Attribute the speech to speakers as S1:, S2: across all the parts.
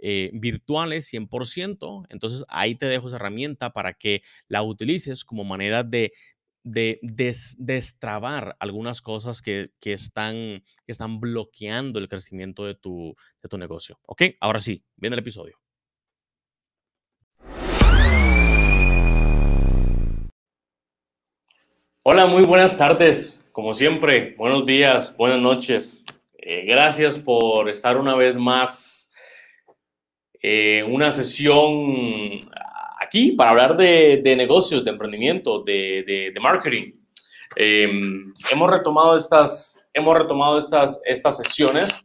S1: eh, virtuales 100%. Entonces ahí te dejo esa herramienta para que la utilices como manera de, de destrabar algunas cosas que, que, están, que están bloqueando el crecimiento de tu, de tu negocio. ¿Ok? Ahora sí, viene el episodio. Hola, muy buenas tardes. Como siempre, buenos días, buenas noches. Eh, gracias por estar una vez más eh, una sesión aquí para hablar de, negocios, de emprendimiento, de, marketing. Em, hemos retomado estas, hemos retomado estas, estas sesiones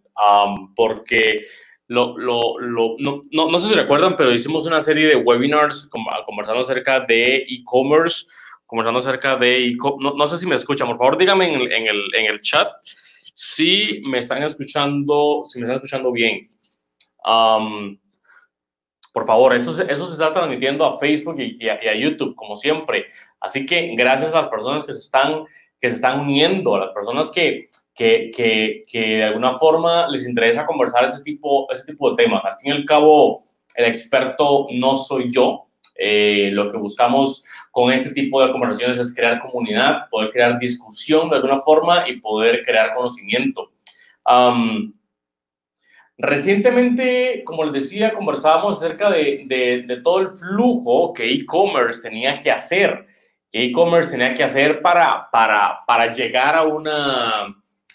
S1: porque lo, lo, no, no, sé si recuerdan, pero hicimos una serie de webinars conversando acerca de e-commerce, conversando acerca de e no, no, sé si me escuchan, por favor díganme en el, en el, en el chat si me están escuchando, si me están escuchando bien. Por favor, eso, eso se está transmitiendo a Facebook y, a, YouTube, como siempre. Así que gracias a las personas que se están, que se están uniendo, a las personas que, que, que, que de alguna forma les interesa conversar ese tipo, ese tipo de temas. Al fin y al cabo, el experto no soy yo. Eh, lo que buscamos con este tipo de conversaciones es crear comunidad, poder crear discusión de alguna forma y poder crear conocimiento. Recientemente, como les decía, conversábamos acerca de, todo el flujo que e-commerce tenía que hacer, que e-commerce tenía que hacer para, llegar a una,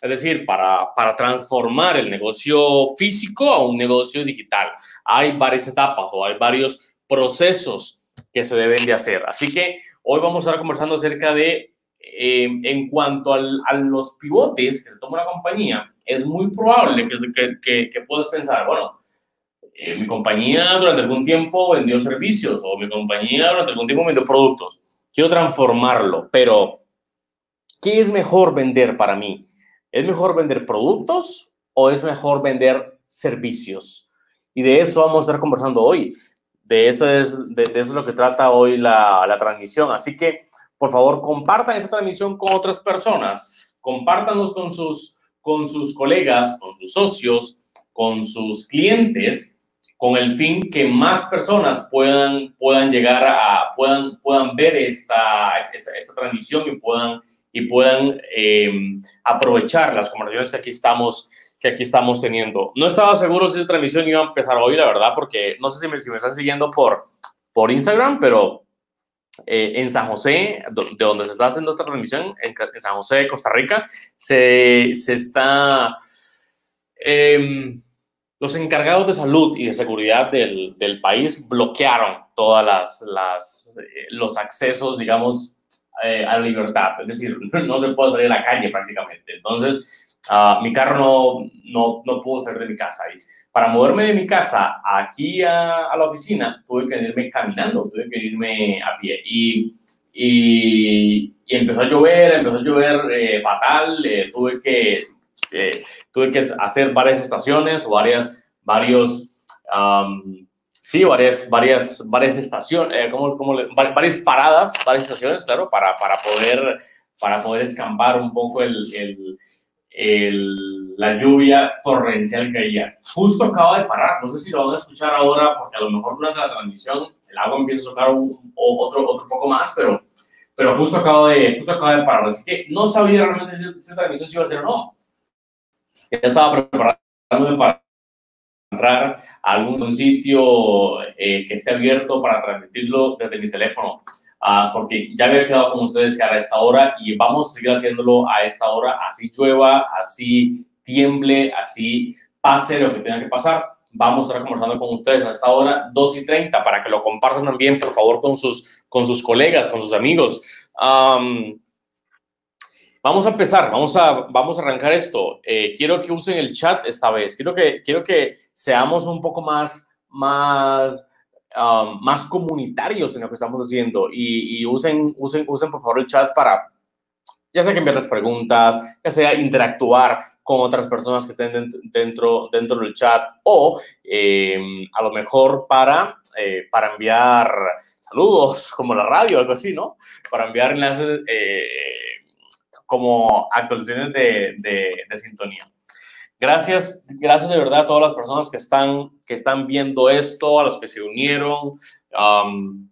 S1: es decir, para, transformar el negocio físico a un negocio digital. Hay varias etapas o hay varios procesos que se deben de hacer. Así que hoy vamos a estar conversando acerca de, eh, en cuanto al, a los pivotes que se toma una compañía, es muy probable que, que, que puedas pensar, bueno, eh, mi compañía durante algún tiempo vendió servicios o mi compañía durante algún tiempo vendió productos. Quiero transformarlo, pero ¿qué es mejor vender para mí? ¿Es mejor vender productos o es mejor vender servicios? Y de eso vamos a estar conversando hoy. De eso es, de, eso es lo que trata hoy la, la transmisión. Así que, por favor, compartan esta transmisión con otras personas. Compártanos con sus con sus colegas, con sus socios, con sus clientes, con el fin que más personas puedan, puedan llegar a, puedan, puedan ver esta, esta, transmisión y puedan, y puedan em, aprovechar las conversaciones que aquí estamos que aquí estamos teniendo. No estaba seguro si esta transmisión iba a empezar hoy, la verdad, porque no sé si me, si me están siguiendo por, por Instagram, pero eh, en San José, de donde se está haciendo esta transmisión, en, San José, Costa Rica, se, se está... Em, los encargados de salud y de seguridad del, del país bloquearon todas las, las eh, los accesos, digamos, eh, a la libertad. Es decir, no se puede salir a la calle prácticamente. Entonces, uh, mi carro no, no, no pudo salir de mi casa. Y para moverme de mi casa aquí a, a, la oficina, tuve que irme caminando, tuve que irme a pie. Y, y, y empezó a llover, empezó a llover eh, fatal, eh, tuve que eh, tuve que hacer varias estaciones o varias, varios, um, sí, varias, varias, varias estaciones, eh, como, como, varias paradas, varias estaciones, claro, para, para, poder, para poder escampar un poco el, el, el, la lluvia torrencial que había. Justo acaba de parar, no sé si lo van a escuchar ahora, porque a lo mejor durante la transmisión el agua empieza a tocar otro, otro poco más, pero, pero justo, acaba de, justo acaba de parar. Así que no sabía realmente si esta transmisión se iba a hacer o no ya estaba preparándome para entrar a algún sitio eh, que esté abierto para transmitirlo desde mi teléfono, uh, porque ya había quedado con ustedes que a esta hora y vamos a seguir haciéndolo a esta hora, así llueva, así tiemble, así pase lo que tenga que pasar. Vamos a estar conversando con ustedes a esta hora, 2 y 30, para que lo compartan también, por favor, con sus, con sus colegas, con sus amigos. Um, Vamos a empezar, vamos a, vamos a arrancar esto. Eh, quiero que usen el chat esta vez. Quiero que, quiero que seamos un poco más, más, um, más comunitarios en lo que estamos haciendo y, y, usen, usen, usen por favor el chat para, ya sea que enviarles preguntas, ya sea interactuar con otras personas que estén dentro, dentro del chat o em, a lo mejor para, eh, para enviar saludos como la radio, algo así, ¿no? Para enviar enlaces. Eh, como actualizaciones de, de, sintonía. Gracias, gracias de verdad a todas las personas que están, que están viendo esto, a los que se unieron. Um,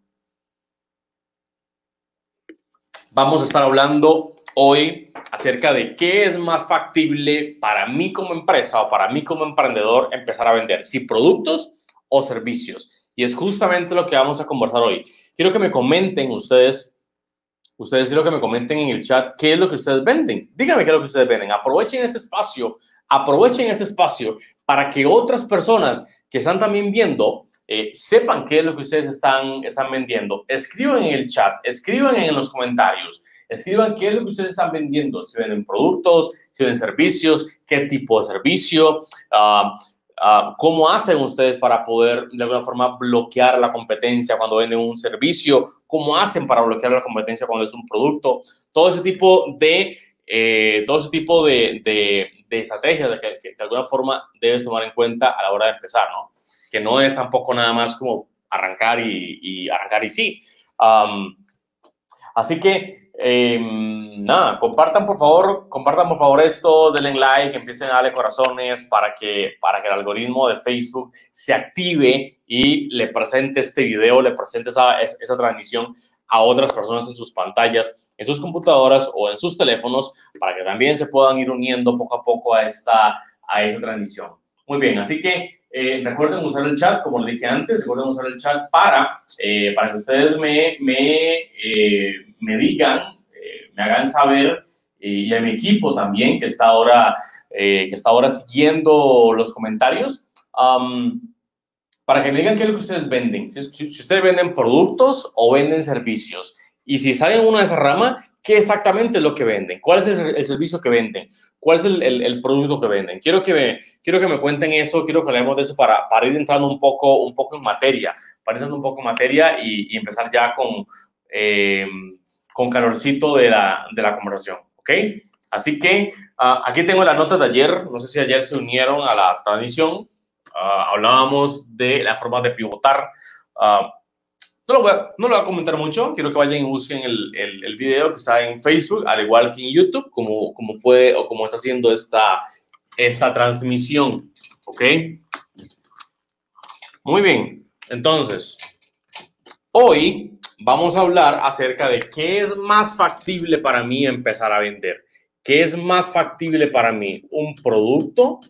S1: vamos a estar hablando hoy acerca de qué es más factible para mí como empresa o para mí como emprendedor empezar a vender, si productos o servicios. Y es justamente lo que vamos a conversar hoy. Quiero que me comenten ustedes ustedes quiero que me comenten en el chat qué es lo que ustedes venden. Díganme qué es lo que ustedes venden. Aprovechen este espacio, aprovechen este espacio para que otras personas que están también viendo eh, sepan qué es lo que ustedes están, están vendiendo. Escriban en el chat, escriban en los comentarios, escriban qué es lo que ustedes están vendiendo. Si venden productos, si venden servicios, qué tipo de servicio. Uh, Ah, ¿Cómo hacen ustedes para poder de alguna forma bloquear la competencia cuando venden un servicio? ¿Cómo hacen para bloquear la competencia cuando es un producto? Todo ese tipo de, eh, todo ese tipo de, de, de estrategias que, que, de alguna forma debes tomar en cuenta a la hora de empezar, ¿no? Que no es tampoco nada más como arrancar y, y arrancar y sí. Um, así que eh, nada, compartan por favor, compartan por favor esto, denle like, empiecen a darle corazones para que, para que el algoritmo de Facebook se active y le presente este video, le presente esa, esa transmisión a otras personas en sus pantallas, en sus computadoras o en sus teléfonos, para que también se puedan ir uniendo poco a poco a esta, a esta transmisión. Muy bien, así que eh, recuerden usar el chat, como les dije antes, recuerden usar el chat para, eh, para que ustedes me, me eh, me digan, eh, me hagan saber, y a mi equipo también, que está ahora, eh, que está ahora siguiendo los comentarios, para que me digan qué es lo que ustedes venden. Si, si, ustedes venden productos o venden servicios. Y si salen una de esa rama, ¿qué exactamente es lo que venden? ¿Cuál es el, el servicio que venden? ¿Cuál es el, el, el, producto que venden? Quiero que, me, quiero que me cuenten eso, quiero que hablemos de eso para, para ir entrando un poco, un poco en materia, para ir entrando un poco en materia y, y empezar ya con, eh, con calorcito de la, de la conversación, ¿ok? Así que uh, aquí tengo las notas de ayer, no sé si ayer se unieron a la transmisión, hablábamos de la forma de pivotar. Uh, no, lo voy a, no lo voy a comentar mucho, quiero que vayan y busquen el, el, el, video que está en Facebook, al igual que en YouTube, como, como fue o como está haciendo esta, esta transmisión, ¿ok? Muy bien, entonces, hoy vamos a hablar acerca de qué es más factible para mí empezar a vender. ¿Qué es más factible para mí? ¿Un producto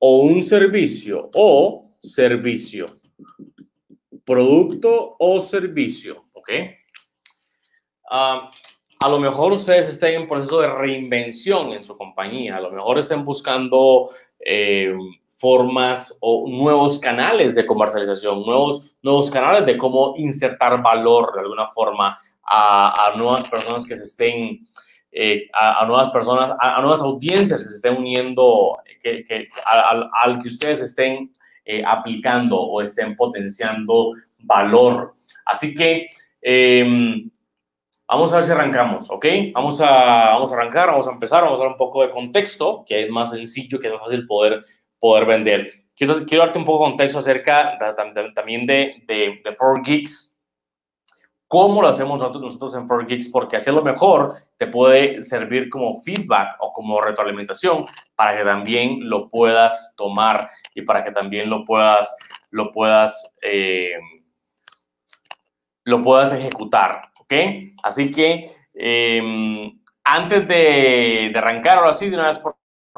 S1: o un servicio? O servicio. Producto o servicio. ¿Ok? Uh, a lo mejor ustedes estén en proceso de reinvención en su compañía. A lo mejor estén buscando eh, formas o nuevos canales de comercialización, nuevos, nuevos canales de cómo insertar valor de alguna forma a, nuevas personas que se estén, eh, a, nuevas personas, a, nuevas audiencias que se estén uniendo, que, al, que ustedes estén eh, aplicando o estén potenciando valor. Así que em, vamos a ver si arrancamos, ¿ok? Vamos a, vamos a arrancar, vamos a empezar, vamos a dar un poco de contexto, que es más sencillo, que es más fácil poder, poder vender. Quiero, quiero darte un poco de contexto acerca también de, de, de 4Geeks, cómo lo hacemos nosotros, en 4Geeks, porque así lo mejor te puede servir como feedback o como retroalimentación para que también lo puedas tomar y para que también lo puedas, lo puedas, eh, lo puedas ejecutar, ¿ok? Así que em, antes de, arrancar, ahora sí, de una vez por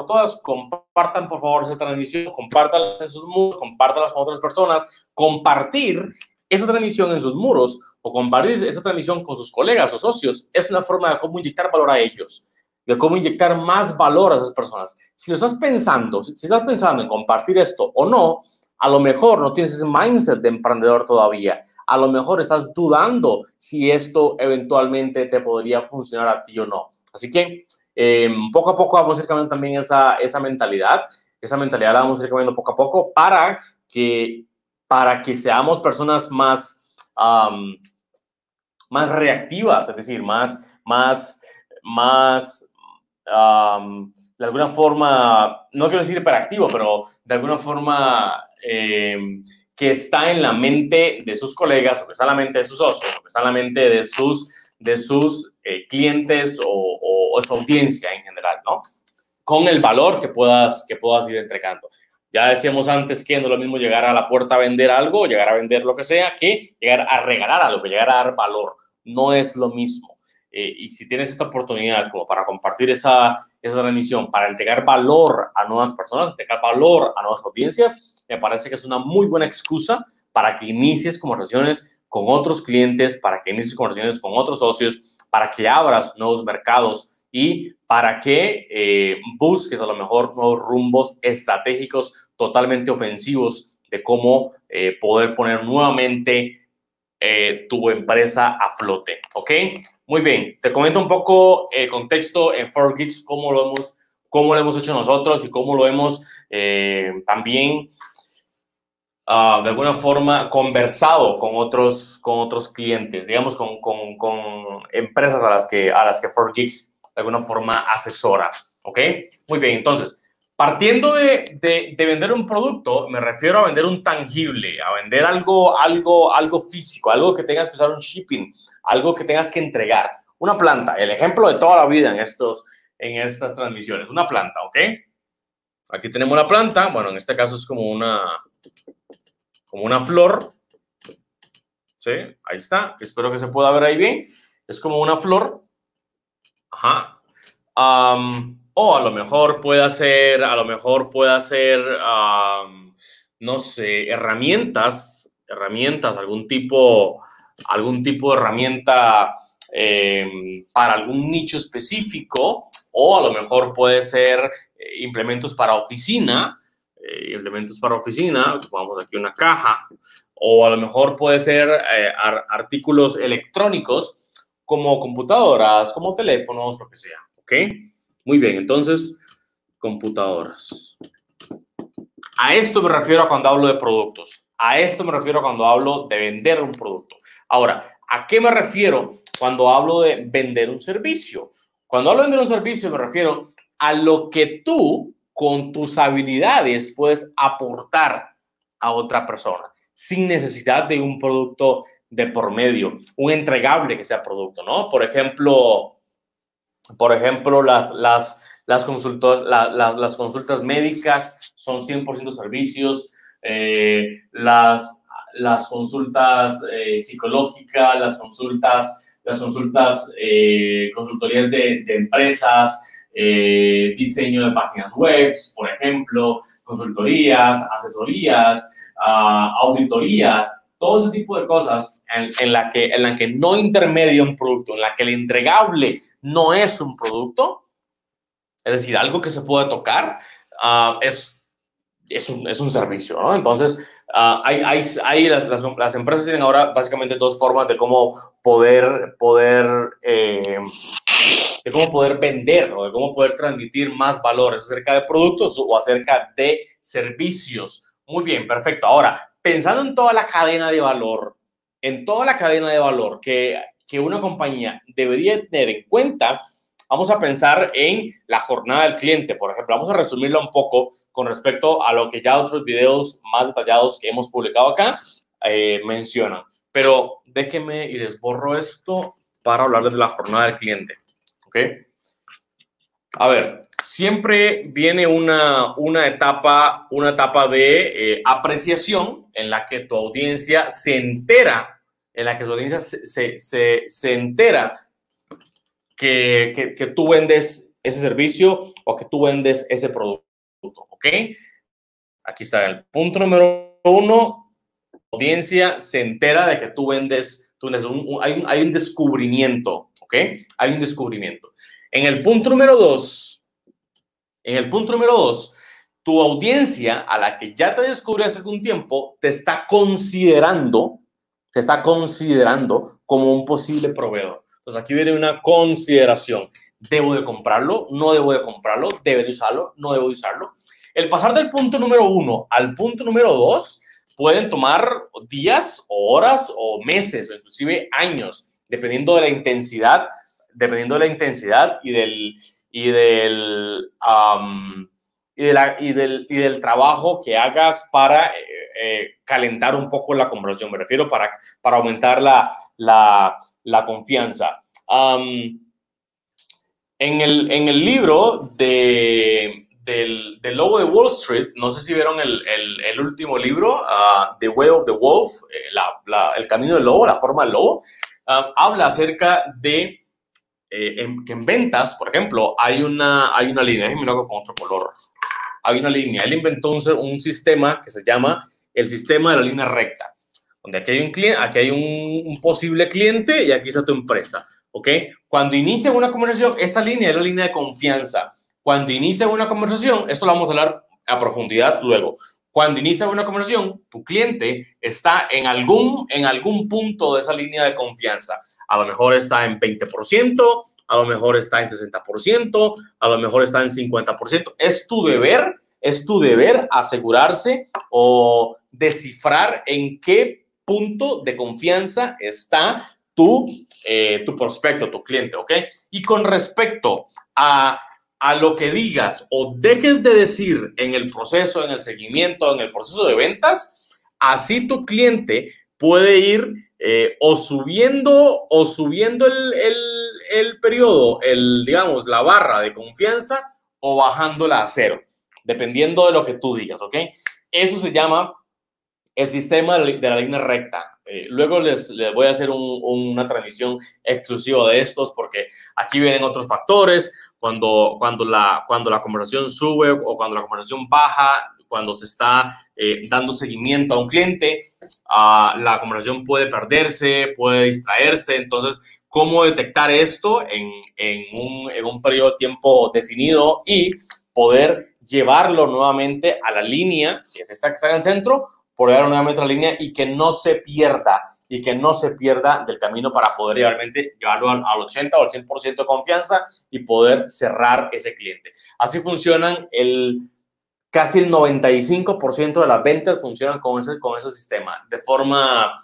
S1: todas, compartan por favor esta transmisión, compártanla en sus muros, compártanla con otras personas, compartir esa transmisión en sus muros o compartir esa transmisión con sus colegas o socios es una forma de cómo inyectar valor a ellos, de cómo inyectar más valor a esas personas. Si lo estás pensando, si estás pensando en compartir esto o no, a lo mejor no tienes ese mindset de emprendedor todavía. A lo mejor estás dudando si esto eventualmente te podría funcionar a ti o no. Así que em, poco a poco vamos a ir cambiando también esa, esa mentalidad. Esa mentalidad la vamos a ir cambiando poco a poco para que para que seamos personas más, más reactivas, es decir, más, más, más, de alguna forma, no quiero decir hiperactivo, pero de alguna forma em, que está en la mente de sus colegas o que está en la mente de sus socios o que está en la mente de sus, de sus eh, clientes o, o, su audiencia en general, ¿no? Con el valor que puedas, que puedas ir entregando. Ya decíamos antes que no es lo mismo llegar a la puerta a vender algo, llegar a vender lo que sea, que llegar a regalar algo, llegar a dar valor. No es lo mismo. Eh, y si tienes esta oportunidad como para compartir esa, esa transmisión, para entregar valor a nuevas personas, entregar valor a nuevas audiencias, me parece que es una muy buena excusa para que inicies conversaciones con otros clientes, para que inicies conversaciones con otros socios, para que abras nuevos mercados y para que eh, busques a lo mejor nuevos rumbos estratégicos totalmente ofensivos de cómo eh, poder poner nuevamente eh, tu empresa a flote, ¿ok? Muy bien, te comento un poco el contexto en 4Geeks, cómo lo hemos, cómo lo hemos hecho nosotros y cómo lo hemos también ah, de alguna forma conversado con otros, con otros clientes, digamos, con, con, con empresas a las que, a las que 4Geeks de alguna forma asesora. ¿Ok? Muy bien, entonces, partiendo de, de, vender un producto, me refiero a vender un tangible, a vender algo, algo, algo físico, algo que tengas que usar un shipping, algo que tengas que entregar. Una planta, el ejemplo de toda la vida en, estos, en estas transmisiones, una planta, ¿ok? Aquí tenemos la planta, bueno, en este caso es como una, como una flor, ¿sí? Ahí está, espero que se pueda ver ahí bien. Es como una flor Ajá. o a lo mejor puede ser, a lo mejor puede ser, no sé, herramientas, herramientas, algún tipo, algún tipo de herramienta em, para algún nicho específico, o a lo mejor puede ser eh, implementos para oficina, eh, implementos para oficina, vamos aquí una caja, o a lo mejor puede ser eh, artículos electrónicos como computadoras, como teléfonos, lo que sea, ¿ok? Muy bien, entonces, computadoras. A esto me refiero cuando hablo de productos. A esto me refiero cuando hablo de vender un producto. Ahora, ¿a qué me refiero cuando hablo de vender un servicio? Cuando hablo de vender un servicio me refiero a lo que tú con tus habilidades puedes aportar a otra persona sin necesidad de un producto de por medio, un entregable que sea producto, ¿no? Por ejemplo, por ejemplo, las, las, las, las, consultas médicas son 100% servicios, eh, las, las consultas eh, psicológicas, las consultas, las consultas, eh, consultorías de, de empresas, diseño de páginas web, por ejemplo, consultorías, asesorías, ah, auditorías, todo ese tipo de cosas en, la que, en la que no intermedia un producto, en la que el entregable no es un producto, es decir, algo que se puede tocar, ah, es, es, un, es un servicio, ¿no? Entonces, Ah, hay, hay, hay las, las, empresas tienen ahora básicamente dos formas de cómo poder, poder, eh, de cómo poder vender o de cómo poder transmitir más valores acerca de productos o acerca de servicios. Muy bien, perfecto. Ahora, pensando en toda la cadena de valor, en toda la cadena de valor que, que una compañía debería tener en cuenta, Vamos a pensar en la jornada del cliente, por ejemplo. Vamos a resumirla un poco con respecto a lo que ya otros videos más detallados que hemos publicado acá eh, mencionan. Pero déjenme y les borro esto para hablar de la jornada del cliente. ¿Ok? A ver, siempre viene una, una etapa, una etapa de eh, apreciación en la que tu audiencia se entera, en la que tu audiencia se, se, se, entera que, que, tú vendes ese servicio o que tú vendes ese producto, ¿ok? Aquí está el punto número uno. Audiencia se entera de que tú vendes, tú vendes hay, un, hay un descubrimiento, ¿ok? Hay un descubrimiento. En el punto número dos, en el punto número dos, tu audiencia a la que ya te descubrió hace algún tiempo te está considerando, te está considerando como un posible proveedor. Entonces aquí viene una consideración. ¿Debo de comprarlo? ¿No debo de comprarlo? ¿Debo de usarlo? ¿No debo de usarlo? El pasar del punto número uno al punto número dos pueden tomar días o horas o meses o inclusive años, dependiendo de la intensidad, dependiendo de la intensidad y del, y del, y, y, del, y del trabajo que hagas para eh, eh, calentar un poco la conversación. Me refiero para, para aumentar la, la, la confianza. en, el, en el libro de, del, del, lobo de Wall Street, no sé si vieron el, el, último libro, uh, The Way of the Wolf, eh, la, el camino del lobo, la forma del lobo, habla acerca de eh, que en ventas, por ejemplo, hay una, hay una línea, déjenme lo con otro color, hay una línea, él inventó un, un sistema que se llama el sistema de la línea recta donde aquí hay un cliente, aquí hay un, posible cliente y aquí está tu empresa, ¿ok? Cuando inicia una conversación, esta línea es la línea de confianza. Cuando inicia una conversación, esto lo vamos a hablar a profundidad luego. Cuando inicia una conversación, tu cliente está en algún, en algún punto de esa línea de confianza. A lo mejor está en 20%, a lo mejor está en 60%, a lo mejor está en 50%. Es tu deber, es tu deber asegurarse o descifrar en qué punto de confianza está tu, eh, tu prospecto, tu cliente, ¿ok? Y con respecto a, a lo que digas o dejes de decir en el proceso, en el seguimiento, en el proceso de ventas, así tu cliente puede ir eh, o subiendo o subiendo el, el, el, periodo, el, digamos, la barra de confianza o bajándola a cero, dependiendo de lo que tú digas, ¿ok? Eso se llama el sistema de la línea recta. Eh, luego les, les, voy a hacer una transmisión exclusiva de estos porque aquí vienen otros factores. Cuando, cuando, la, cuando la conversación sube o cuando la conversación baja, cuando se está eh, dando seguimiento a un cliente, uh, la conversación puede perderse, puede distraerse. Entonces, ¿cómo detectar esto en, en, un, en un periodo de tiempo definido y poder llevarlo nuevamente a la línea, que es esta que está en el centro, por una nuevamente línea y que no se pierda y que no se pierda del camino para poder realmente llevarlo al, 80 o al 100% de confianza y poder cerrar ese cliente. Así funcionan el casi el 95% de las ventas funcionan con ese, con ese sistema de forma,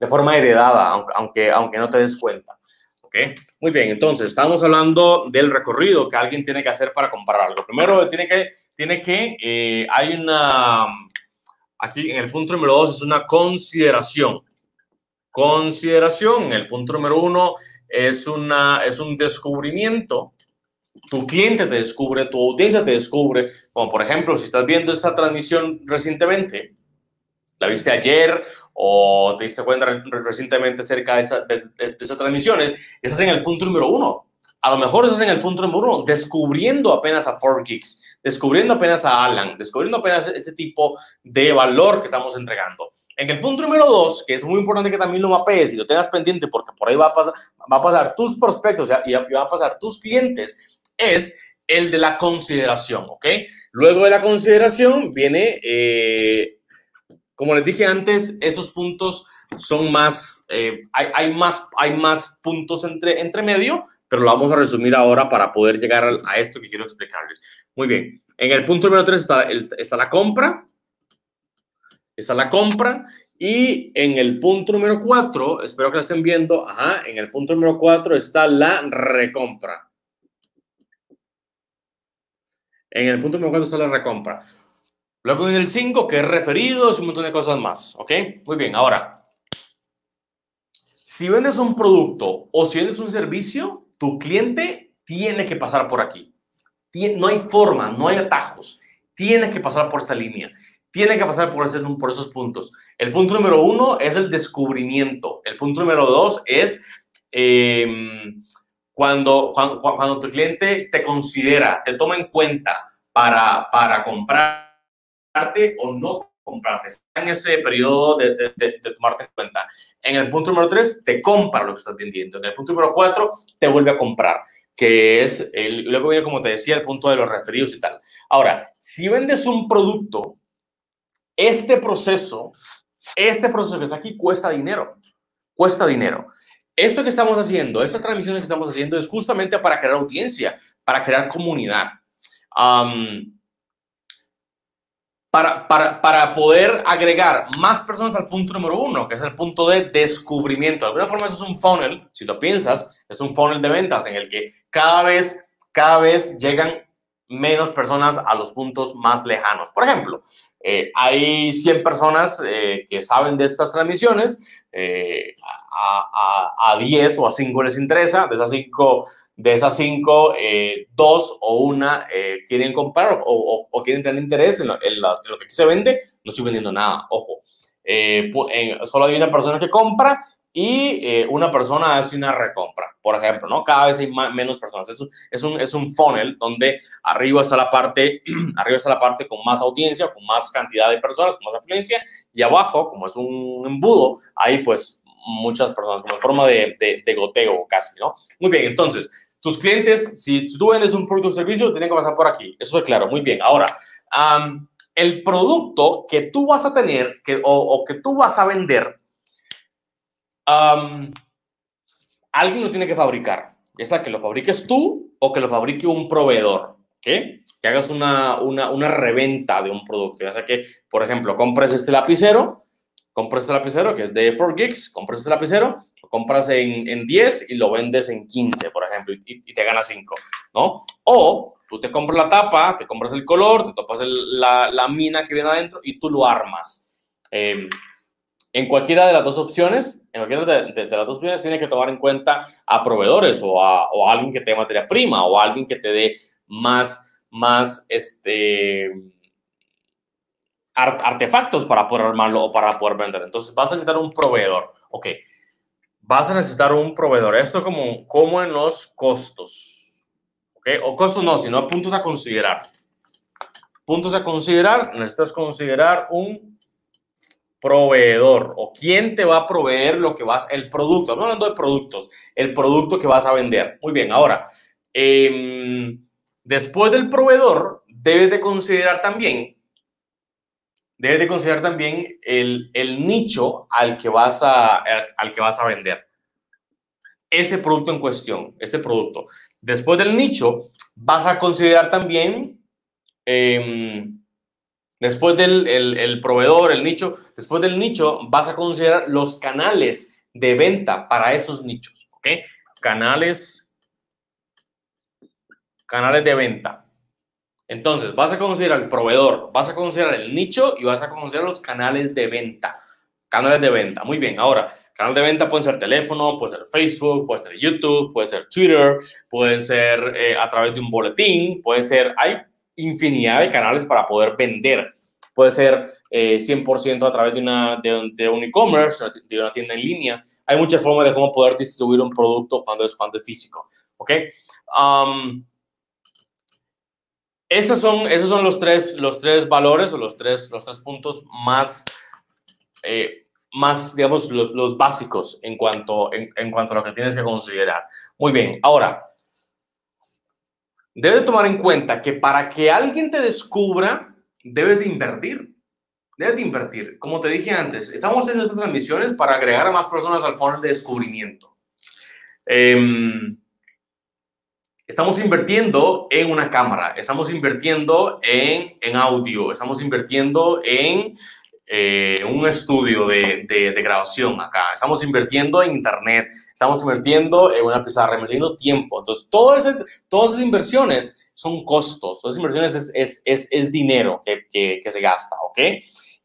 S1: de forma heredada, aunque, aunque no te des cuenta. ¿ok? Muy bien, entonces estamos hablando del recorrido que alguien tiene que hacer para comprar algo. Primero tiene que, tiene que eh, hay una Aquí en el punto número dos es una consideración. Consideración. El punto número uno es, una, es un descubrimiento. Tu cliente te descubre, tu audiencia te descubre. Como por ejemplo, si estás viendo esta transmisión recientemente, la viste ayer o te diste cuenta recientemente acerca de, esa, de, de esas transmisiones, estás en el punto número uno a lo mejor estás en el punto número uno, descubriendo apenas a 4Geeks, descubriendo apenas a Alan, descubriendo apenas ese tipo de valor que estamos entregando. En el punto número dos, que es muy importante que también lo mapees y lo tengas pendiente porque por ahí va a pasar, va a pasar tus prospectos y van a pasar tus clientes, es el de la consideración, ¿ok? Luego de la consideración viene, eh, como les dije antes, esos puntos son más, eh, hay, más, hay más puntos entre, entre medio, pero lo vamos a resumir ahora para poder llegar a, esto que quiero explicarles. Muy bien, en el punto número 3 está, está la compra, está la compra, y en el punto número 4, espero que lo estén viendo, ajá, en el punto número 4 está la recompra. En el punto número 4 está la recompra. Luego en el 5, que es referidos y un montón de cosas más. ¿Ok? Muy bien, ahora, si vendes un producto o si vendes un servicio, tu cliente tiene que pasar por aquí. No hay forma, no hay atajos. Tiene que pasar por esa línea. Tiene que pasar por, ese, por esos puntos. El punto número uno es el descubrimiento. El punto número dos es em, cuando, cuando, cuando, tu cliente te considera, te toma en cuenta para, para comprarte o no comprarte. Está en ese periodo de, de, de, tomarte en cuenta. En el punto número tres, te compra lo que estás vendiendo. En el punto número cuatro, te vuelve a comprar, que es, el, luego viene, como te decía, el punto de los referidos y tal. Ahora, si vendes un producto, este proceso, este proceso que está aquí cuesta dinero, cuesta dinero. Esto que estamos haciendo, esta transmisión que estamos haciendo es justamente para crear audiencia, para crear comunidad. para, para, para, poder agregar más personas al punto número uno, que es el punto de descubrimiento. De alguna forma eso es un funnel, si lo piensas, es un funnel de ventas en el que cada vez, cada vez llegan menos personas a los puntos más lejanos. Por ejemplo, eh, hay 100 personas eh, que saben de estas transmisiones, eh, a, a, 10 o a 5 les interesa, de esas 5, de esas 5, 2 o una quieren comprar o, o, quieren tener interés en lo, en, lo, que se vende, no estoy vendiendo nada, ojo. solo hay una persona que compra y eh, una persona hace una recompra, por ejemplo, ¿no? Cada vez hay menos personas. Es un, es, un, es un funnel donde arriba está la parte, arriba está la parte con más audiencia, con más cantidad de personas, con más afluencia, y abajo, como es un embudo, hay pues muchas personas, como en forma de, de, goteo casi, ¿no? Muy bien, entonces, tus clientes, si, tú vendes un producto o servicio, tienen que pasar por aquí. Eso es claro, muy bien. Ahora, el producto que tú vas a tener que, o, o que tú vas a vender, alguien lo tiene que fabricar. Ya sea que lo fabriques tú o que lo fabrique un proveedor. ¿qué? Que hagas una, una, una, reventa de un producto. Ya sea que, por ejemplo, compres este lapicero, compras este lapicero que es de 4Geeks, compras este lapicero, lo compras en, en 10 y lo vendes en 15, por ejemplo, y, te ganas 5, ¿no? O tú te compras la tapa, te compras el color, te topas la, la, mina que viene adentro y tú lo armas. Eh, en cualquiera de las dos opciones, en cualquiera de, las dos opciones, tiene que tomar en cuenta a proveedores o a, o alguien que te dé materia prima o a alguien que te dé más, más este, artefactos para poder armarlo o para poder vender. Entonces, vas a necesitar un proveedor. Ok, vas a necesitar un proveedor. Esto como, como en los costos. Ok, o costos no, sino puntos a considerar. Puntos a considerar, necesitas considerar un proveedor o quién te va a proveer lo que vas, el producto, no hablando de productos, el producto que vas a vender. Muy bien, ahora, em, después del proveedor, debes de considerar también, debes de considerar también el, nicho al que, vas a, al, que vas a vender. Ese producto en cuestión, ese producto. Después del nicho, vas a considerar también em, Después del el, proveedor, el nicho, después del nicho vas a considerar los canales de venta para esos nichos, ¿ok? Canales, canales de venta. Entonces, vas a considerar el proveedor, vas a considerar el nicho y vas a considerar los canales de venta. Canales de venta. Muy bien. Ahora, canales de venta pueden ser teléfono, puede ser Facebook, puede ser YouTube, puede ser Twitter, pueden ser eh, a través de un boletín, puede ser, hay infinidad de canales para poder vender. Puede ser 100% eh, a través de, una, de, un e-commerce, de una tienda en línea. Hay muchas formas de cómo poder distribuir un producto cuando es, cuando es físico. ¿Ok? Um, estos son, esos son los tres, los tres valores o los tres, los tres puntos más, eh, más digamos, los, los, básicos en cuanto, en, en cuanto a lo que tienes que considerar. Muy bien, ahora, debes tomar en cuenta que para que alguien te descubra, debes de invertir. Debes de invertir. Como te dije antes, estamos haciendo estas transmisiones para agregar a más personas al foro de descubrimiento. Em, estamos invirtiendo en una cámara, estamos invirtiendo en, en audio, estamos invirtiendo en eh, un estudio de, de, grabación acá, estamos invirtiendo en internet, estamos invirtiendo en una pizarra, invirtiendo tiempo. Entonces, todo ese, todas esas inversiones son costos, todas esas inversiones es, es, es, es dinero que, que, que se gasta, ¿ok?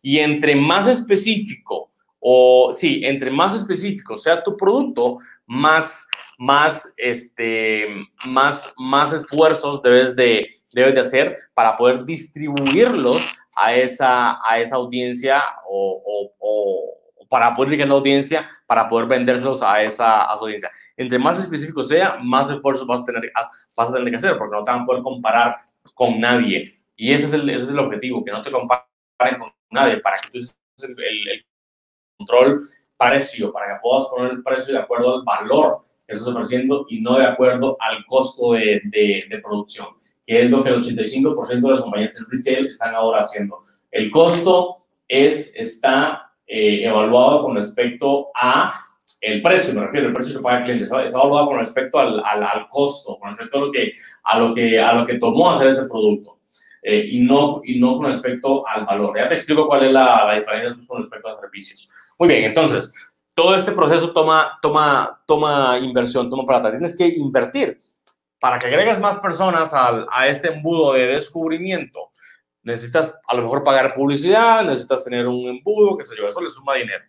S1: Y entre más específico, o sí, entre más específico sea tu producto, más, más, este, más, más esfuerzos debes de, debes de hacer para poder distribuirlos a esa, a esa audiencia o, o, para poder llegar a la audiencia, para poder vendérselos a esa, audiencia. Entre más específico sea, más esfuerzos vas a, tener, vas a tener que hacer, porque no te van a poder comparar con nadie. Y ese es el, ese es el objetivo, que no te comparen con nadie, para que tú el, el control precio, para que puedas poner el precio de acuerdo al valor que estás ofreciendo y no de acuerdo al costo de, de, de producción que es lo que el 85% de las compañías del retail están ahora haciendo. El costo es, está eh, evaluado con respecto a el precio, me refiero, el precio que paga el cliente, está, evaluado con respecto al, al, al, costo, con respecto a lo que, a lo que, a lo que tomó hacer ese producto. Eh, y, no, y no con respecto al valor. Ya te explico cuál es la, la diferencia con respecto a servicios. Muy bien, entonces, todo este proceso toma, toma, toma inversión, toma plata. Tienes que invertir para que agregues más personas al, a este embudo de descubrimiento, necesitas a lo mejor pagar publicidad, necesitas tener un embudo, qué sé yo, eso le suma dinero.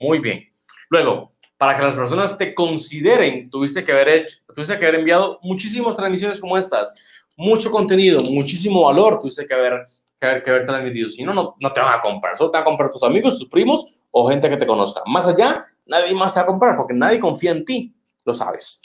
S1: Muy bien. Luego, para que las personas te consideren, tuviste que haber hecho, tuviste que haber enviado muchísimas transmisiones como estas, mucho contenido, muchísimo valor, tuviste que haber, que haber, que haber transmitido. Si no, no, no te van a comprar. Solo te van a comprar tus amigos, tus primos o gente que te conozca. Más allá, nadie más te va a comprar porque nadie confía en ti. Lo sabes.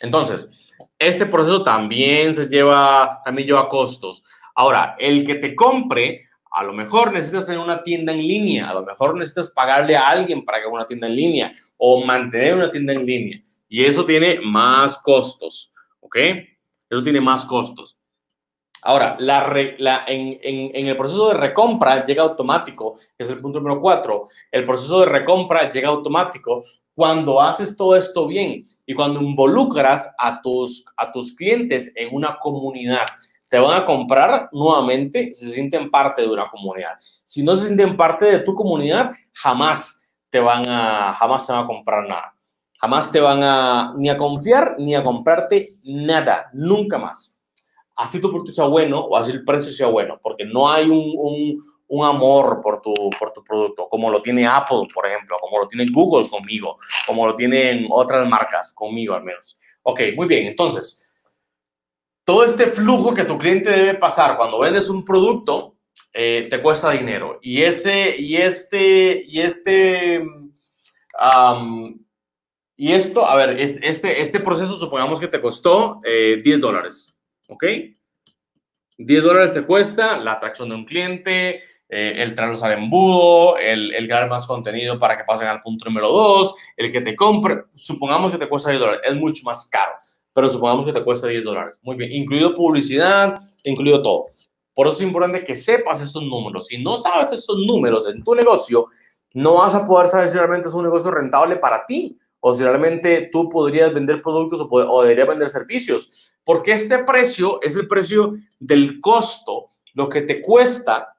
S1: Entonces, este proceso también se lleva, también lleva costos. Ahora, el que te compre, a lo mejor necesitas tener una tienda en línea, a lo mejor necesitas pagarle a alguien para que haga una tienda en línea o mantener una tienda en línea. Y eso tiene más costos, ¿ok? Eso tiene más costos. Ahora, en, el proceso de recompra llega automático, es el punto número cuatro. El proceso de recompra llega automático cuando haces todo esto bien y cuando involucras a tus, a tus clientes en una comunidad. Te van a comprar nuevamente si se sienten parte de una comunidad. Si no se sienten parte de tu comunidad, jamás te van a, jamás te van a comprar nada. Jamás te van a ni a confiar ni a comprarte nada, nunca más. Así tu producto sea bueno o así el precio sea bueno, porque no hay un, un un amor por tu, por tu producto, como lo tiene Apple, por ejemplo, como lo tiene Google conmigo, como lo tienen otras marcas conmigo al menos. Ok, muy bien, entonces, todo este flujo que tu cliente debe pasar cuando vendes un producto eh, te cuesta dinero. Y ese, y este, y este, y esto, a ver, este, este proceso supongamos que te costó 10 eh, dólares, ¿ok? 10 dólares te cuesta la atracción de un cliente, eh, el traerlos al embudo, el, el crear más contenido para que pasen al punto número dos, el que te compre, supongamos que te cuesta 10 dólares, es mucho más caro, pero supongamos que te cuesta 10 dólares. Muy bien, incluido publicidad, incluido todo. Por eso es importante que sepas estos números. Si no sabes estos números en tu negocio, no vas a poder saber si realmente es un negocio rentable para ti o si realmente tú podrías vender productos o, o deberías vender servicios. Porque este precio es el precio del costo, lo que te cuesta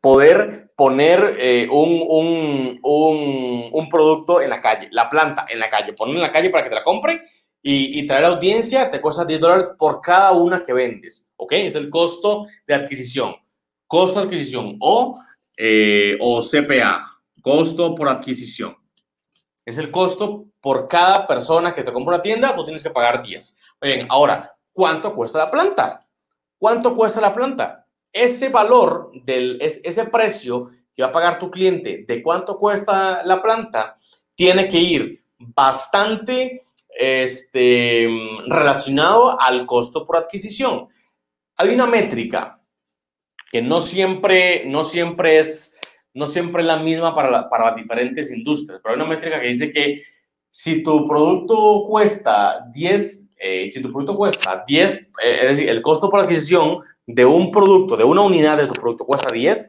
S1: poder poner eh, un, un, un, un, producto en la calle, la planta en la calle, ponerla en la calle para que te la compre y, y traer audiencia, te cuesta 10 dólares por cada una que vendes, ¿ok? Es el costo de adquisición, costo de adquisición o, eh, o CPA, costo por adquisición. Es el costo por cada persona que te compra una tienda, tú tienes que pagar 10. Bien, ahora, ¿cuánto cuesta la planta? ¿Cuánto cuesta la planta? ese valor, del, ese precio que va a pagar tu cliente de cuánto cuesta la planta, tiene que ir bastante este, relacionado al costo por adquisición. Hay una métrica que no siempre, no siempre es no siempre es la misma para, para las diferentes industrias, pero hay una métrica que dice que si tu producto cuesta 10 eh, si tu producto cuesta 10, eh, es decir, el costo por adquisición de un producto, de una unidad de tu producto cuesta 10,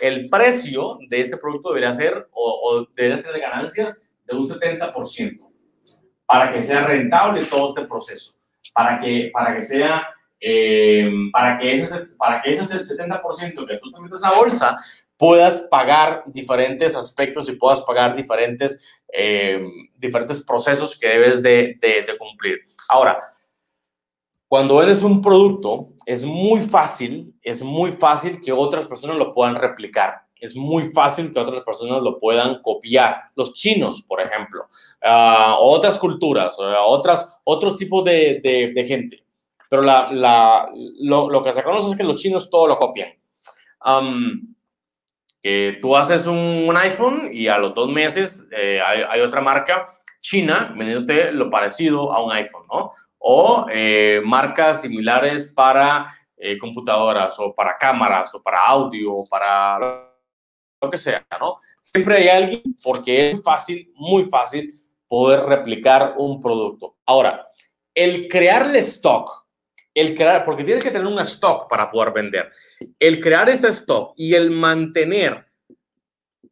S1: el precio de ese producto debería ser o, o debería ser de ganancias de un 70% para que sea rentable todo este proceso, para que, para que sea, eh, para, que ese, para que ese 70% que tú te metes a la bolsa puedas pagar diferentes aspectos y puedas pagar diferentes, eh, diferentes procesos que debes de, de, de cumplir. Ahora, cuando eres un producto, es muy fácil, es muy fácil que otras personas lo puedan replicar. Es muy fácil que otras personas lo puedan copiar. Los chinos, por ejemplo, uh, otras culturas, otras, otros tipos de, de, de gente. Pero la, la, lo, lo, que se conoce es que los chinos todo lo copian. Um, que tú haces un, iPhone y a los dos meses eh, hay, hay, otra marca china vendiéndote lo parecido a un iPhone, ¿no? O eh, marcas similares para eh, computadoras o para cámaras o para audio o para lo que sea, ¿no? Siempre hay alguien porque es fácil, muy fácil poder replicar un producto. Ahora, el crearle stock, el crear, porque tienes que tener un stock para poder vender. El crear este stock y el mantener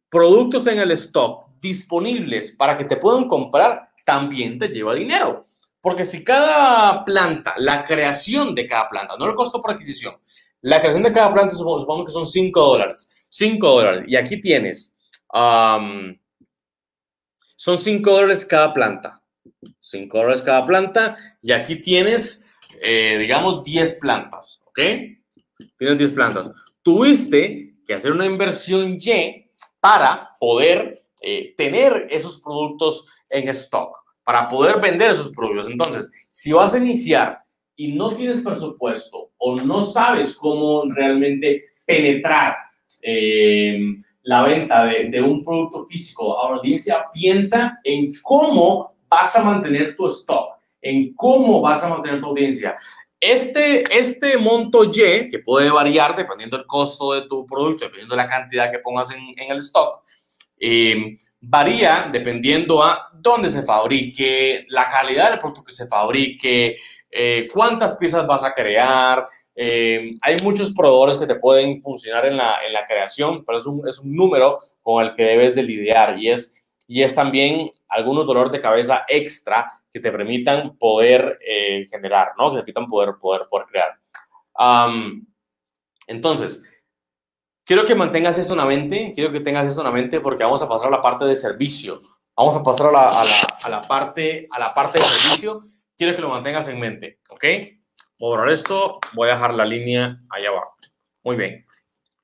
S1: productos en el stock disponibles para que te puedan comprar también te lleva dinero. Porque si cada planta, la creación de cada planta, no el costo por adquisición, la creación de cada planta, supongo que son 5 dólares. 5 dólares. Y aquí tienes, son 5 dólares cada planta. 5 dólares cada planta. Y aquí tienes, eh, digamos, 10 plantas. ¿Ok? Tienes 10 plantas. Tuviste que hacer una inversión Y para poder eh, tener esos productos en stock para poder vender esos productos. Entonces, si vas a iniciar y no tienes presupuesto o no sabes cómo realmente penetrar eh, la venta de, de, un producto físico a audiencia, piensa en cómo vas a mantener tu stock, en cómo vas a mantener tu audiencia. Este, este monto Y, que puede variar dependiendo del costo de tu producto, dependiendo de la cantidad que pongas en, en el stock, eh, varía dependiendo a dónde se fabrique, la calidad del producto que se fabrique, eh, cuántas piezas vas a crear. Eh, hay muchos proveedores que te pueden funcionar en la, en la creación, pero es un, es un, número con el que debes de lidiar y es, y es también algunos dolores de cabeza extra que te permitan poder eh, generar, ¿no? Que te permitan poder, poder, poder crear. Entonces, Quiero que mantengas esto en la mente, quiero que tengas esto en la mente porque vamos a pasar a la parte de servicio. Vamos a pasar a la, a la, parte, a la parte de servicio. Quiero que lo mantengas en mente, ¿ok? Borrar esto, voy a dejar la línea allá abajo. Muy bien.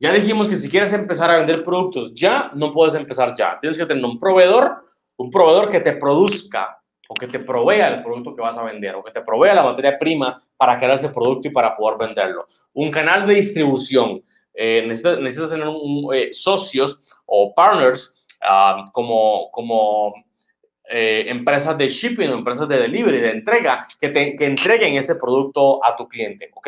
S1: Ya dijimos que si quieres empezar a vender productos ya, no puedes empezar ya. Tienes que tener un proveedor, un proveedor que te produzca o que te provea el producto que vas a vender o que te provea la materia prima para crear ese producto y para poder venderlo. Un canal de distribución eh, necesitas, necesitas, tener un, eh, socios o partners uh, como, como eh, empresas de shipping o empresas de delivery, de entrega, que, te, que entreguen este producto a tu cliente, ¿ok?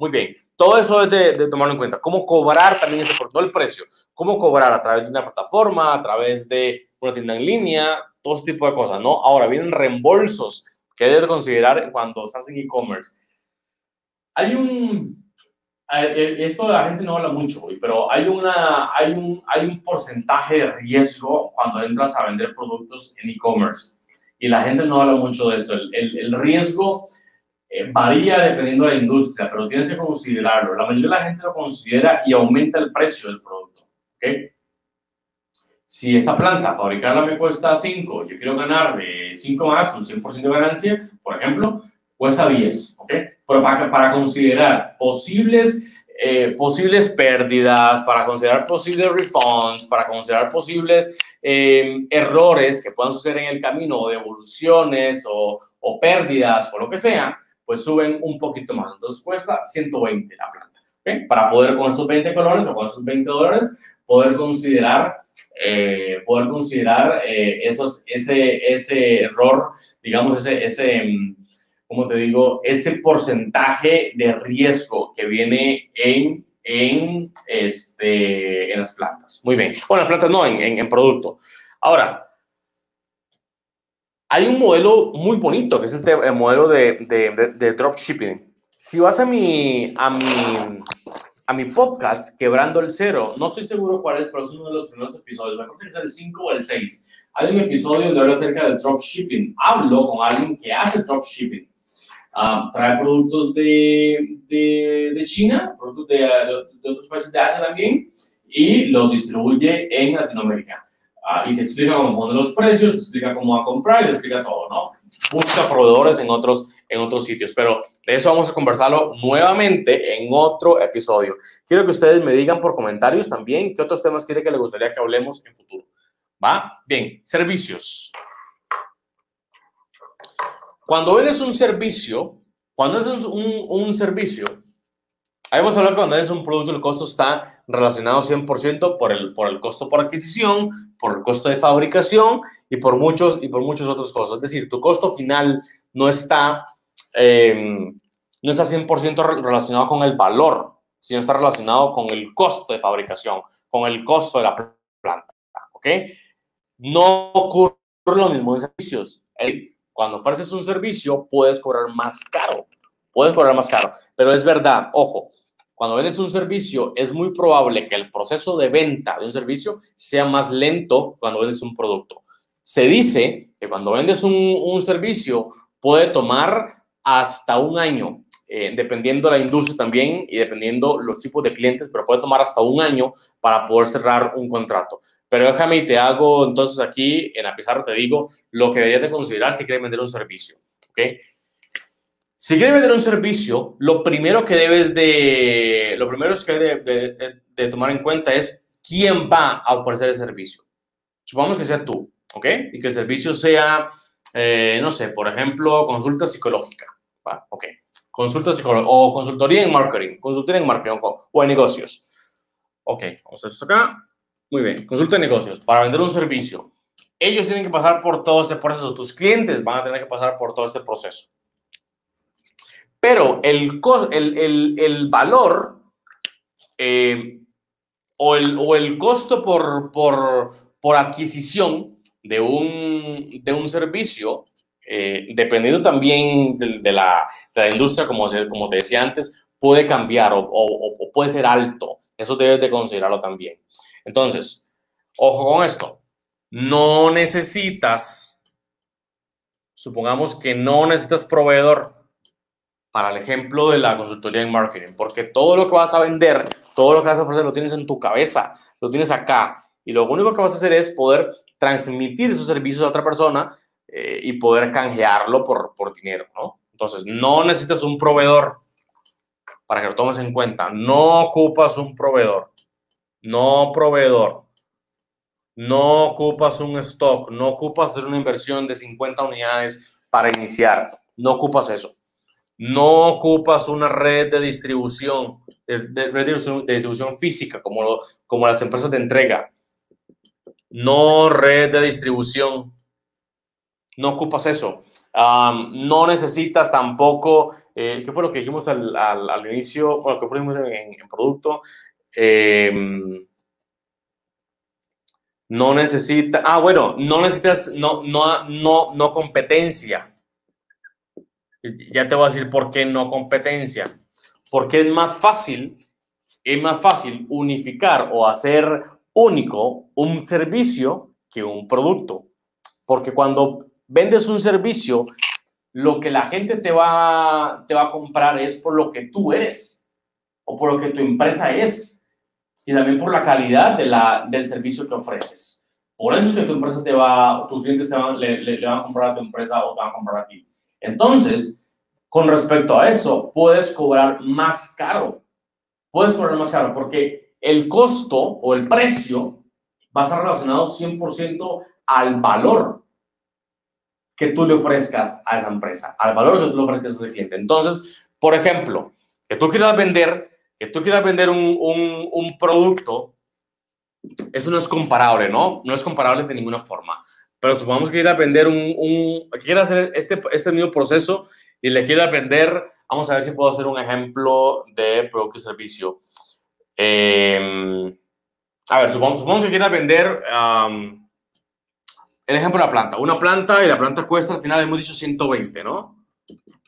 S1: Muy bien, todo eso es de, de, tomarlo en cuenta. Cómo cobrar también ese producto, el precio. Cómo cobrar a través de una plataforma, a través de una tienda en línea, todo ese tipo de cosas, ¿no? Ahora vienen reembolsos que debes considerar cuando estás en e-commerce. Hay un, esto la gente no habla mucho, pero hay, una, hay, un, hay un porcentaje de riesgo cuando entras a vender productos en e-commerce. Y la gente no habla mucho de eso. El, el, el riesgo eh, varía dependiendo de la industria, pero tienes que considerarlo. La mayoría de la gente lo considera y aumenta el precio del producto. ¿okay? Si esta planta, fabricarla me cuesta 5, yo quiero ganar 5 más, un 100% de ganancia, por ejemplo, cuesta 10. ¿okay? pero para, para considerar posibles, eh, posibles pérdidas, para considerar posibles refunds, para considerar posibles eh, errores que puedan suceder en el camino, o devoluciones o, o pérdidas o lo que sea, pues suben un poquito más. Entonces cuesta 120 la planta. ¿okay? Para poder con esos 20 colores o con esos 20 dólares, poder considerar, eh, poder considerar eh, esos, ese, ese error, digamos, ese, ese, como te digo, ese porcentaje de riesgo que viene en, en, este, en las plantas. Muy bien. Bueno, las plantas no, en, en, en producto. Ahora, hay un modelo muy bonito, que es el, modelo de, de, de, dropshipping. Si vas a mi, a, mi, a mi podcast, Quebrando el Cero, no estoy seguro cuál es, pero es uno de los primeros episodios, me parece que es el 5 o el 6. Hay un episodio donde hablo acerca del dropshipping. Hablo con alguien que hace dropshipping. Um, trae productos de, de, de China, productos de, de, otros países de Asia también, y los distribuye en Latinoamérica. Ah, y te explica cómo poner los precios, te explica cómo va a comprar y te explica todo, ¿no? Busca proveedores en otros, en otros sitios, pero de eso vamos a conversarlo nuevamente en otro episodio. Quiero que ustedes me digan por comentarios también qué otros temas quiere que les gustaría que hablemos en futuro. ¿Va? Bien, servicios. Cuando vendes un servicio, cuando es un, un servicio, a hablar que cuando vendes un producto el costo está relacionado 100% por el, por el costo por adquisición, por el costo de fabricación y por muchos y por muchos otros cosas. Es decir, tu costo final no está, eh, no está 100% relacionado con el valor, sino está relacionado con el costo de fabricación, con el costo de la planta. ¿Ok? No ocurre lo mismo en servicios. Cuando ofreces un servicio, puedes cobrar más caro. Puedes cobrar más caro. Pero es verdad, ojo, cuando vendes un servicio, es muy probable que el proceso de venta de un servicio sea más lento cuando vendes un producto. Se dice que cuando vendes un, servicio puede tomar hasta un año, eh, dependiendo de la industria también y dependiendo los tipos de clientes, pero puede tomar hasta un año para poder cerrar un contrato. Pero déjame y te hago entonces aquí en la pizarra, te digo lo que deberías de considerar si quieres vender un servicio. ¿ok? Si quieres vender un servicio, lo primero que debes de, lo primero que de, de, tomar en cuenta es quién va a ofrecer el servicio. Supongamos que sea tú, ¿ok? Y que el servicio sea, eh, no sé, por ejemplo, consulta psicológica, ¿va? ¿ok? Consulta psicológica o consultoría en marketing, consultoría en marketing o, o en negocios. Ok, vamos a hacer esto acá. Muy bien, consulta de negocios para vender un servicio. Ellos tienen que pasar por todo ese proceso, tus clientes van a tener que pasar por todo este proceso. Pero el, el, el, valor eh, o, el, o, el, costo por, por, por adquisición de un, de un servicio, eh, dependiendo también de, la, de, la, industria, como, como te decía antes, puede cambiar o, puede ser alto. Eso debes de considerarlo también. Entonces, ojo con esto. No necesitas, supongamos que no necesitas proveedor para el ejemplo de la consultoría en marketing, porque todo lo que vas a vender, todo lo que vas a ofrecer lo tienes en tu cabeza, lo tienes acá, y lo único que vas a hacer es poder transmitir esos servicios a otra persona eh, y poder canjearlo por, por dinero, ¿no? Entonces, no necesitas un proveedor para que lo tomes en cuenta, no ocupas un proveedor, no proveedor, no ocupas un stock, no ocupas hacer una inversión de 50 unidades para iniciar, no ocupas eso no ocupas una red de distribución, de, de distribución física como, como las empresas de entrega. No red de distribución. No ocupas eso. no necesitas tampoco, eh, ¿qué fue lo que dijimos al, al, inicio? Bueno, ¿qué fue lo que en, en, producto? Em, no necesitas, ah, bueno, no necesitas, no, no, no, no competencia ya te voy a decir por qué no competencia. Porque es más fácil, es más fácil unificar o hacer único un servicio que un producto. Porque cuando vendes un servicio, lo que la gente te va, te va a comprar es por lo que tú eres o por lo que tu empresa es y también por la calidad de del servicio que ofreces. Por eso es que tu empresa te va, tus clientes te van, le, le van a comprar a tu empresa o te van a comprar a ti. Entonces, con respecto a eso, puedes cobrar más caro. Puedes cobrar más caro porque el costo o el precio va a estar relacionado 100% al valor que tú le ofrezcas a esa empresa, al valor que tú le ofrezcas a ese cliente. Entonces, por ejemplo, que tú quieras vender, que tú quieras vender un, un, producto, eso no es comparable, ¿no? No es comparable de ninguna forma. Pero supongamos que quieras vender un, un quieras hacer este, este mismo proceso y le quiero vender, vamos a ver si puedo hacer un ejemplo de producto y servicio. Em, a ver, supongamos, que quiera vender el ejemplo de la planta. Una planta y la planta cuesta, al final hemos dicho 120, ¿no?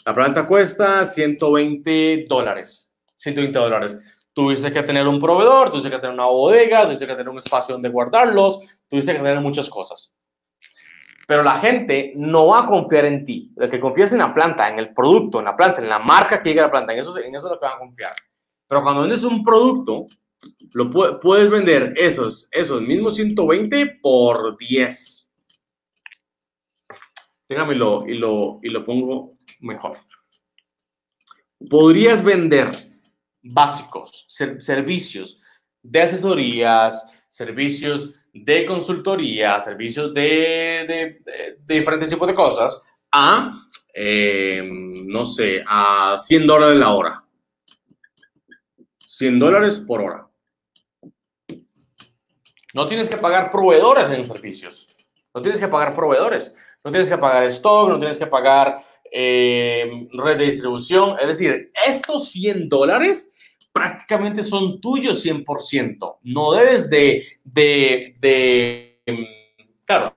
S1: La planta cuesta 120 dólares. 120 dólares. Tuviste que tener un proveedor, tuviste que tener una bodega, tuviste que tener un espacio donde guardarlos, tuviste que tener muchas cosas. Pero la gente no va a confiar en ti. El que confías en la planta, en el producto, en la planta, en la marca que llega a la planta, en eso, en eso es lo que van a confiar. Pero cuando vendes un producto, lo puedes vender esos, esos mismos 120 por 10. Déjame y lo, y lo pongo mejor. Podrías vender básicos, servicios de asesorías, servicios de consultoría, servicios de, diferentes tipos de cosas, a, eh, no sé, a 100 dólares la hora. 100 dólares por hora. No tienes que pagar proveedores en los servicios. No tienes que pagar proveedores. No tienes que pagar stock, no tienes que pagar eh, red de distribución. Es decir, estos 100 dólares prácticamente son tuyos 100%. No debes de, de, de em, claro,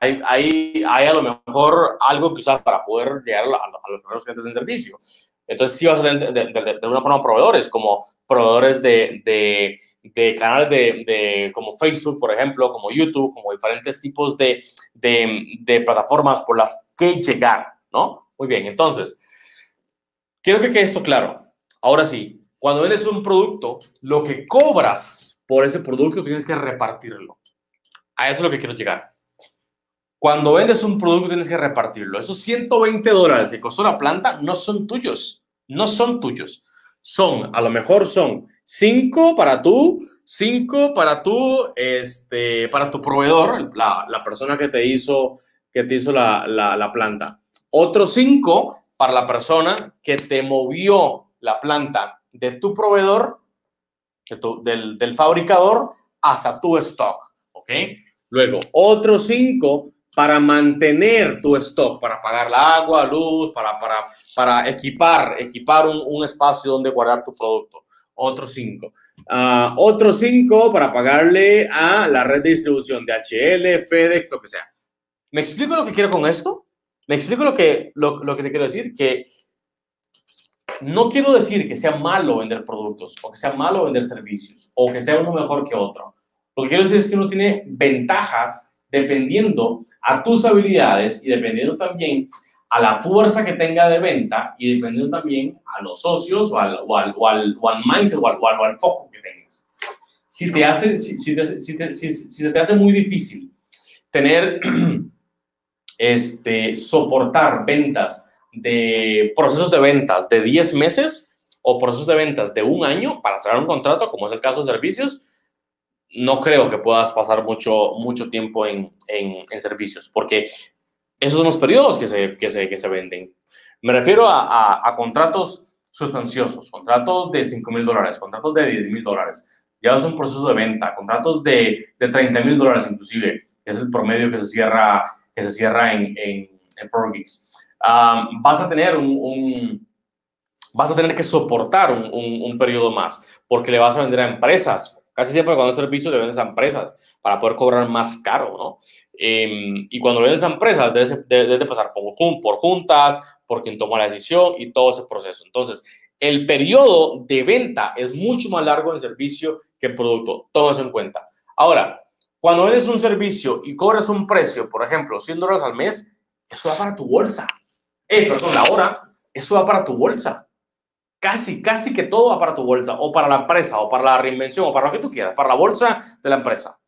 S1: hay, hay, a lo mejor algo que usas para poder llegar a, los primeros clientes en servicio. Entonces, sí vas a tener de, de, de, una forma proveedores, como proveedores de, de, de canales de, de, como Facebook, por ejemplo, como YouTube, como diferentes tipos de, de, de plataformas por las que llegar, ¿no? Muy bien, entonces, quiero que quede esto claro. Ahora sí, cuando vendes un producto, lo que cobras por ese producto tienes que repartirlo. A eso es lo que quiero llegar. Cuando vendes un producto tienes que repartirlo. Esos 120 dólares que costó la planta no son tuyos. No son tuyos. Son, a lo mejor son 5 para tú, 5 para tú, este, para tu proveedor, la, la, persona que te hizo, que te hizo la, la, la planta. Otros 5 para la persona que te movió la planta de tu proveedor, del, del, fabricador, hasta tu stock. ¿Ok? Luego, otros 5 para mantener tu stock, para pagar la agua, luz, para, para, para equipar, equipar un, un espacio donde guardar tu producto. Otros 5. Uh, otros 5 para pagarle a la red de distribución de HL, FedEx, lo que sea. ¿Me explico lo que quiero con esto? ¿Me explico lo que, lo, lo que te quiero decir? Que no quiero decir que sea malo vender productos o que sea malo vender servicios o que sea uno mejor que otro. Lo que quiero decir es que uno tiene ventajas dependiendo a tus habilidades y dependiendo también a la fuerza que tenga de venta y dependiendo también a los socios o al, o al, o al, o al mindset o al, o al, foco que tengas. Si te hace, si, si, te, si, te, si, se te hace muy difícil tener, este, soportar ventas de procesos de ventas de 10 meses o procesos de ventas de un año para cerrar un contrato, como es el caso de servicios, no creo que puedas pasar mucho, mucho tiempo en, en, en servicios, porque esos son los periodos que se, que se, que se venden. Me refiero a, a, a contratos sustanciosos, contratos de 5 mil dólares, contratos de 10 mil dólares. Ya es un proceso de venta, contratos de, de 30 mil dólares inclusive, es el promedio que se cierra, que se cierra en, en, en Um, vas a tener un, vas a tener que soportar un, un, periodo más, porque le vas a vender a empresas, Casi siempre cuando es servicio le vendes a empresas para poder cobrar más caro, ¿no? Eh, y cuando le vendes a empresas, debes, debes de pasar por, por juntas, por quien toma la decisión y todo ese proceso. Entonces, el periodo de venta es mucho más largo en servicio que en producto. Todo eso en cuenta. Ahora, cuando vendes un servicio y cobras un precio, por ejemplo, 100 dólares al mes, eso va para tu bolsa. Eh, perdón, la hora, eso va para tu bolsa casi, casi que todo va para tu bolsa, o para la empresa, o para la reinvención, o para lo que tú quieras, para la bolsa de la empresa.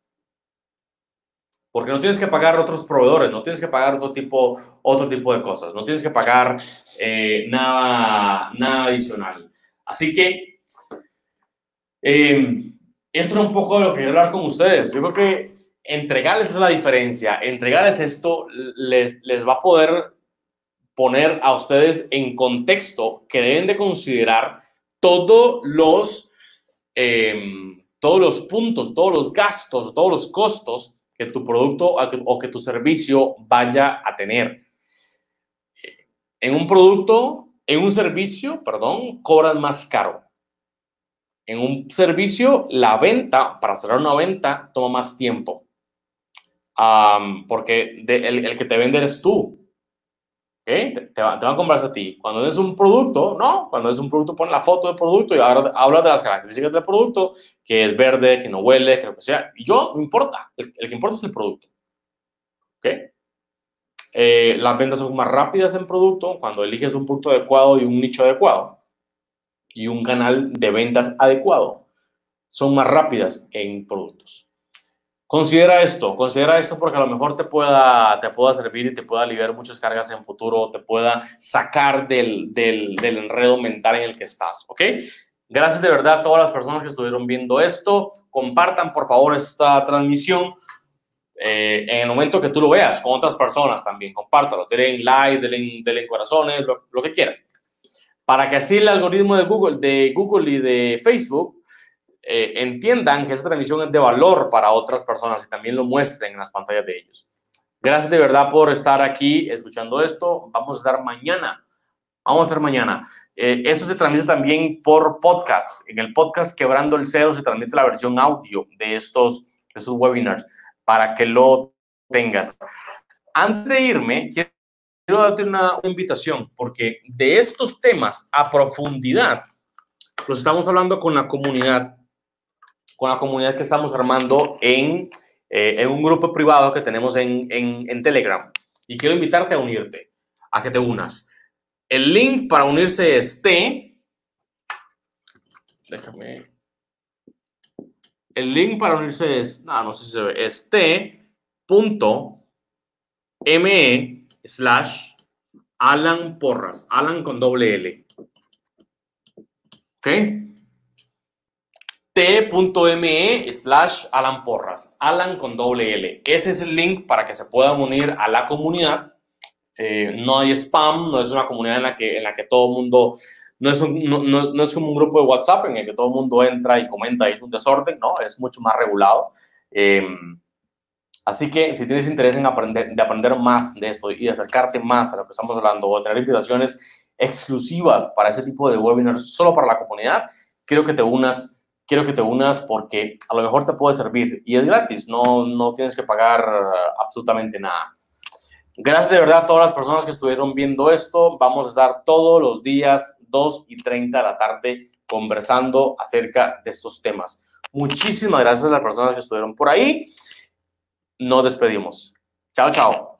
S1: Porque no tienes que pagar otros proveedores, no tienes que pagar otro tipo, otro tipo de cosas, no tienes que pagar eh, nada, nada adicional. Así que, eh, esto era un poco de lo que quería hablar con ustedes. Yo creo que entregarles es la diferencia. Entregarles esto les, les va a poder poner a ustedes en contexto que deben de considerar todos los, em, todos los puntos, todos los gastos, todos los costos que tu producto o que tu servicio vaya a tener. En un producto, en un servicio, perdón, cobran más caro. En un servicio, la venta, para cerrar una venta, toma más tiempo. porque el, que te vende eres tú. Te, van a comprar a ti. Cuando es un producto, no. Cuando es un producto, pon la foto del producto y ahora habla de las características del producto, que es verde, que no huele, que lo que sea. Y yo, no importa. El, que importa es el producto. ¿Ok? Eh, las ventas son más rápidas en producto cuando eliges un producto adecuado y un nicho adecuado y un canal de ventas adecuado. Son más rápidas en productos. Considera esto, considera esto porque a lo mejor te pueda, te pueda servir y te pueda aliviar muchas cargas en futuro, te pueda sacar del, del, del enredo mental en el que estás, ¿ok? Gracias de verdad a todas las personas que estuvieron viendo esto. Compartan, por favor, esta transmisión. Eh, en el momento que tú lo veas con otras personas también, compártalo, denle like, denle, denle corazones, lo, lo, que quieran. Para que así el algoritmo de Google, de Google y de Facebook eh, entiendan que esta transmisión es de valor para otras personas y también lo muestren en las pantallas de ellos. Gracias de verdad por estar aquí escuchando esto. Vamos a estar mañana. Vamos a estar mañana. Eh, esto se transmite también por podcast. En el podcast Quebrando el Cero se transmite la versión audio de estos, de estos webinars para que lo tengas. Antes de irme, quiero darte una, una invitación porque de estos temas a profundidad los estamos hablando con la comunidad con la comunidad que estamos armando en, eh, en un grupo privado que tenemos en, en, Telegram. Y quiero invitarte a unirte, a que te unas. El link para unirse es T. Déjame. El link para unirse es, no, no sé si se ve, es t.me slash Alan Porras, Alan con doble L. ¿Ok? t.me slash Alan Porras, Alan con doble L. Ese es el link para que se puedan unir a la comunidad. Eh, no hay spam, no es una comunidad en la que, en la que todo el mundo, no es, un, no, no, es como un grupo de WhatsApp en el que todo el mundo entra y comenta y es un desorden, no, es mucho más regulado. Em, así que si tienes interés en aprender, de aprender más de esto y de acercarte más a lo que estamos hablando o tener invitaciones exclusivas para ese tipo de webinars solo para la comunidad, quiero que te unas quiero que te unas porque a lo mejor te puede servir y es gratis, no, no tienes que pagar absolutamente nada. Gracias de verdad a todas las personas que estuvieron viendo esto. Vamos a estar todos los días 2 y 30 de la tarde conversando acerca de estos temas. Muchísimas gracias a las personas que estuvieron por ahí. Nos despedimos. Chao, chao.